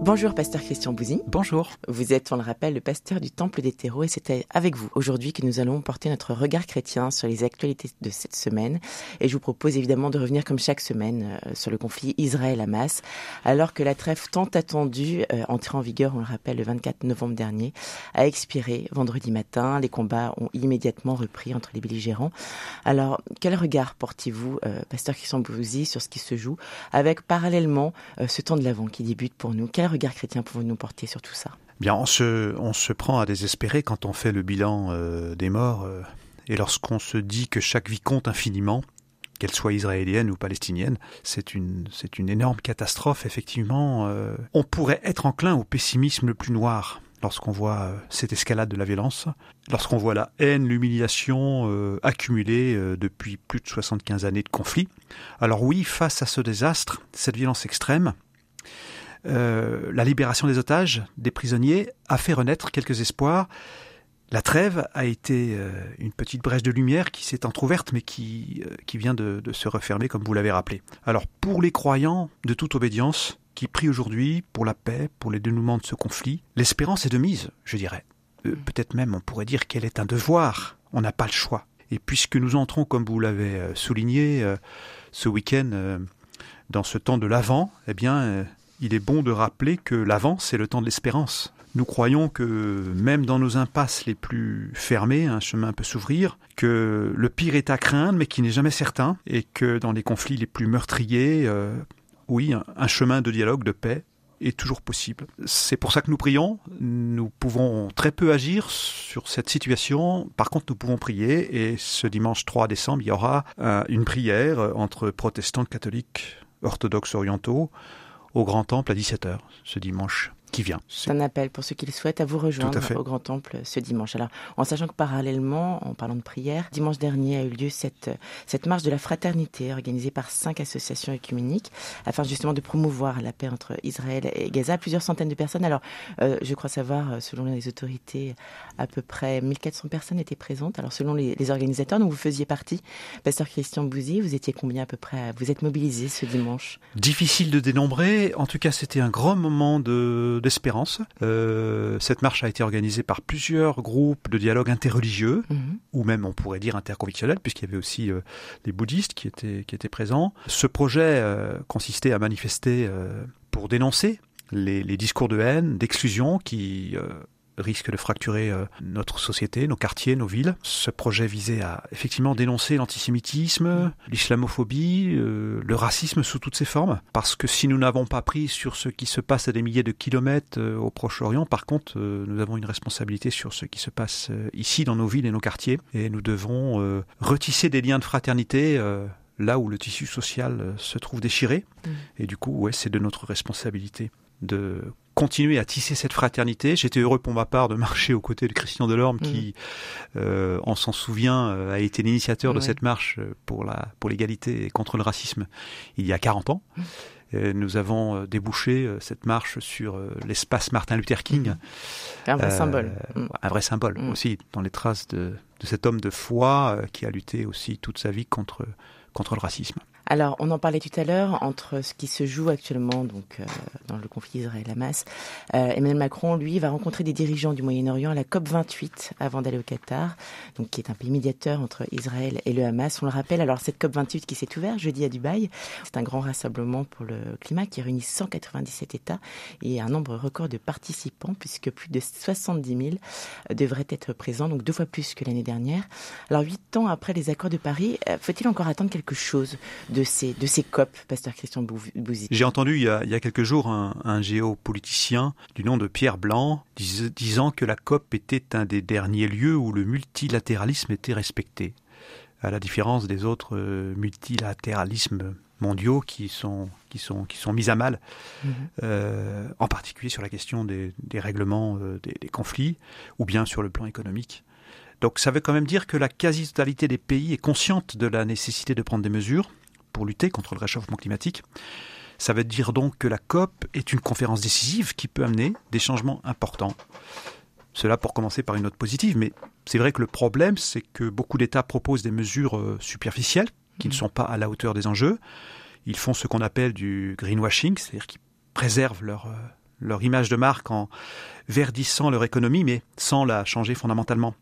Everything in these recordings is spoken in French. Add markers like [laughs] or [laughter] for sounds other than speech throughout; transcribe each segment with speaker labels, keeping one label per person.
Speaker 1: Bonjour, pasteur Christian Bouzy.
Speaker 2: Bonjour.
Speaker 1: Vous êtes, on le rappelle, le pasteur du Temple des Terreaux et c'est avec vous aujourd'hui que nous allons porter notre regard chrétien sur les actualités de cette semaine. Et je vous propose évidemment de revenir comme chaque semaine euh, sur le conflit Israël-Hamas, alors que la trêve tant attendue, euh, entrée en vigueur, on le rappelle, le 24 novembre dernier, a expiré vendredi matin. Les combats ont immédiatement repris entre les belligérants. Alors, quel regard portez-vous, euh, pasteur Christian Bouzy, sur ce qui se joue, avec parallèlement ce temps de l'avant qui débute pour nous? Quel regard chrétien pouvez-vous nous porter sur tout ça?
Speaker 2: Bien, on se, on se prend à désespérer quand on fait le bilan euh, des morts euh, et lorsqu'on se dit que chaque vie compte infiniment, qu'elle soit israélienne ou palestinienne, c'est une, c'est une énorme catastrophe. Effectivement, euh, on pourrait être enclin au pessimisme le plus noir lorsqu'on voit cette escalade de la violence, lorsqu'on voit la haine, l'humiliation accumulée depuis plus de 75 années de conflit. Alors oui, face à ce désastre, cette violence extrême, euh, la libération des otages, des prisonniers, a fait renaître quelques espoirs. La trêve a été euh, une petite brèche de lumière qui s'est entr'ouverte, mais qui, euh, qui vient de, se refermer, comme vous l'avez rappelé. Alors, pour les croyants de toute obédience, qui prient aujourd'hui pour la paix, pour les dénouements de ce conflit, l'espérance est de mise, je dirais. Peut-être même on pourrait dire qu'elle est un devoir, on n'a pas le choix. Et puisque nous entrons, comme vous l'avez souligné, ce week-end dans ce temps de l'Avent, eh bien, il est bon de rappeler que l'avant, c'est le temps de l'espérance. Nous croyons que même dans nos impasses les plus fermées, un chemin peut s'ouvrir, que le pire est à craindre mais qui n'est jamais certain, et que dans les conflits les plus meurtriers, euh, oui, un, chemin de dialogue, de paix est toujours possible. C'est pour ça que nous prions. Nous pouvons très peu agir sur cette situation. Par contre, nous pouvons prier. Et ce dimanche 3 décembre, il y aura euh, une prière entre protestants, catholiques, orthodoxes orientaux au Grand Temple à 17h ce dimanche qui vient.
Speaker 1: C'est un appel pour ceux qui le souhaitent à vous rejoindre au Grand Temple ce dimanche. Alors, en sachant que parallèlement, en parlant de prière, dimanche dernier a eu lieu cette, cette marche de la fraternité organisée par cinq associations écuméniques afin justement de promouvoir la paix entre Israël et Gaza. Plusieurs centaines de personnes. Alors, euh, je crois savoir, euh, selon les autorités, à peu près 1400 personnes étaient présentes. Alors, selon les, organisateurs, dont vous faisiez partie, Pasteur Christian Bouzy, vous étiez combien à peu près Vous êtes mobilisé ce dimanche?
Speaker 2: Difficile de dénombrer. En tout cas, c'était un grand moment de d'espérance. Euh, cette marche a été organisée par plusieurs groupes de dialogue interreligieux, mhm. ou même on pourrait dire interconvictionnels, puisqu'il y avait aussi euh, les bouddhistes qui étaient, qui étaient présents. Ce projet euh, consistait à manifester pour dénoncer les, les, discours de haine, d'exclusion qui risque de fracturer euh, notre société, nos quartiers, nos villes. Ce projet visait à effectivement dénoncer l'antisémitisme, l'islamophobie, euh, le racisme sous toutes ses formes. Parce que si nous n'avons pas pris sur ce qui se passe à des milliers de kilomètres euh, au Proche-Orient, par contre, nous avons une responsabilité sur ce qui se passe ici dans nos villes et nos quartiers. Et nous devons retisser des liens de fraternité là où le tissu social se trouve déchiré. Mmh. Et du coup, ouais, c'est de notre responsabilité de continuer à tisser cette fraternité. J'étais heureux pour ma part de marcher aux côtés de Christian Delorme qui, mm. euh, on s'en souvient, euh, a été l'initiateur de cette marche euh, pour la pour l'égalité et contre le racisme il y a 40 ans. Mm. nous avons débouché cette marche sur l'espace Martin Luther King.
Speaker 1: Un vrai symbole.
Speaker 2: Mm. Un vrai symbole aussi dans les traces de, de cet homme de foi qui a lutté aussi toute sa vie contre contre le racisme.
Speaker 1: Alors, on en parlait tout à l'heure entre ce qui se joue actuellement donc euh, dans le conflit Israël-Hamas. Euh, Emmanuel Macron, lui, va rencontrer des dirigeants du Moyen-Orient à la COP 28 avant d'aller au Qatar, donc qui est un pays médiateur entre Israël et le Hamas. On le rappelle. Alors, cette COP 28 qui s'est ouverte jeudi à Dubaï, c'est un grand rassemblement pour le climat qui réunit 197 États et un nombre record de participants, puisque plus de 70 000 devraient être présents, donc deux fois plus que l'année dernière. Alors, huit ans après les accords de Paris, euh, faut-il encore attendre quelque chose ces, de ces COP, pasteur Christian Bouzy
Speaker 2: J'ai entendu il y, a, il y, a, quelques jours un, un, géopoliticien du nom de Pierre Blanc disant que la COP était un des derniers lieux où le multilatéralisme était respecté, à la différence des autres euh, multilatéralismes mondiaux qui sont, qui sont, qui sont mis à mal, mhm. euh, en particulier sur la question des, des règlements euh, des, des conflits, ou bien sur le plan économique. Donc ça veut quand même dire que la quasi-totalité des pays est consciente de la nécessité de prendre des mesures pour lutter contre le réchauffement climatique. Ça veut dire donc que la COP est une conférence décisive qui peut amener des changements importants. Cela pour commencer par une note positive, mais c'est vrai que le problème, c'est que beaucoup d'États proposent des mesures superficielles qui ne sont pas à la hauteur des enjeux. Ils font ce qu'on appelle du greenwashing, c'est-à-dire qu'ils préservent leur, leur image de marque en verdissant leur économie, mais sans la changer fondamentalement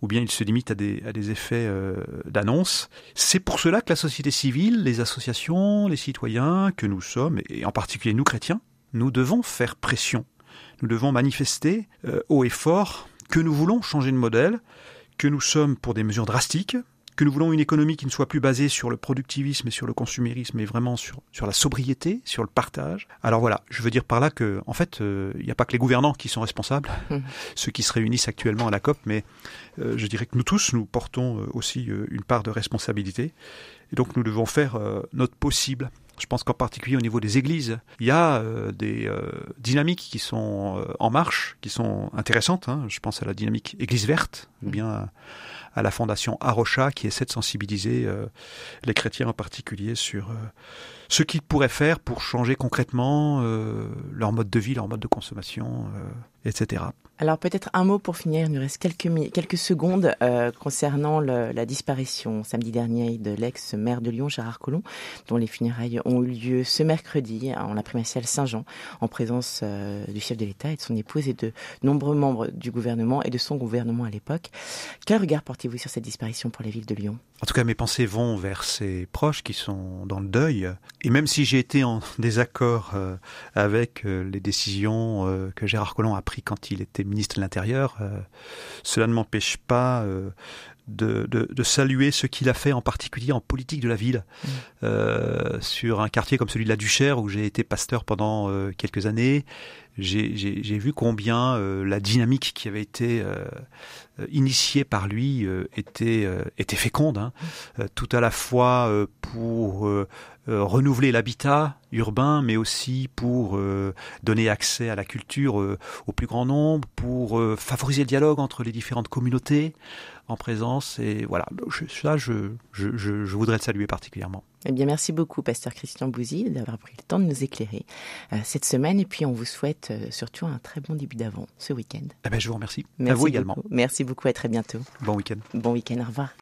Speaker 2: ou bien ils se des, à des effets euh, d'annonce. C'est pour cela que la société civile, les associations, les citoyens que nous sommes, et en particulier nous chrétiens, nous devons faire pression. Nous devons manifester euh, haut et fort que nous voulons changer de modèle, que nous sommes pour des mesures drastiques, que nous voulons une économie qui ne soit plus basée sur le productivisme et sur le consumérisme, mais vraiment sur, sur la sobriété, sur le partage. Alors voilà, je veux dire par là que, en fait, euh, il n'y a pas que les gouvernants qui sont responsables, mmh. [laughs] ceux qui se réunissent actuellement à la COP, mais euh, je dirais que nous tous, nous portons euh, aussi une part de responsabilité. Et donc nous devons faire notre possible je pense qu'en particulier au niveau des églises, il y a des dynamiques qui sont en marche, qui sont intéressantes. Hein. Je pense à la dynamique Église verte, ou bien à la fondation Arocha qui essaie de sensibiliser euh, les chrétiens en particulier sur euh, ce qu'ils pourraient faire pour changer concrètement euh, leur mode de vie, leur mode de consommation, etc.
Speaker 1: Alors peut-être un mot pour finir, il nous reste quelques, quelques secondes concernant la disparition samedi dernier de l'ex-maire de Lyon, Gérard Collomb, dont les funérailles ont eu lieu ce mercredi en la primatiale Saint-Jean, en présence du chef de l'État et de son épouse et de nombreux membres du gouvernement et de son gouvernement à l'époque. Quel regard sur cette disparition pour la ville de Lyon?
Speaker 2: En tout cas, mes pensées vont vers ses proches qui sont dans le deuil. Et même si j'ai été en [laughs] désaccord euh, avec euh, les décisions euh, que Gérard Collomb a prises quand il était ministre de l'Intérieur, cela ne m'empêche pas euh, de, de, saluer ce qu'il a fait en particulier en politique de la ville mmh. euh, sur un quartier comme celui de la Duchère où j'ai été pasteur pendant quelques années. J'ai vu combien la dynamique qui avait été initiée par lui était, était féconde, hein. mmh. tout à la fois pour euh, renouveler l'habitat urbain, mais aussi pour euh, donner accès à la culture euh, au plus grand nombre, pour favoriser le dialogue entre les différentes communautés en présence. Et voilà, je, ça, je, je, je, voudrais le saluer particulièrement.
Speaker 1: Eh bien, merci beaucoup, pasteur Christian Bouzy, d'avoir pris le temps de nous éclairer cette semaine. Et puis, on vous souhaite surtout un très bon début d'avant ce week-end.
Speaker 2: Eh bien, je vous remercie.
Speaker 1: Merci
Speaker 2: à vous également.
Speaker 1: Merci beaucoup. À très bientôt.
Speaker 2: Bon week-end.
Speaker 1: Bon week-end. Au revoir.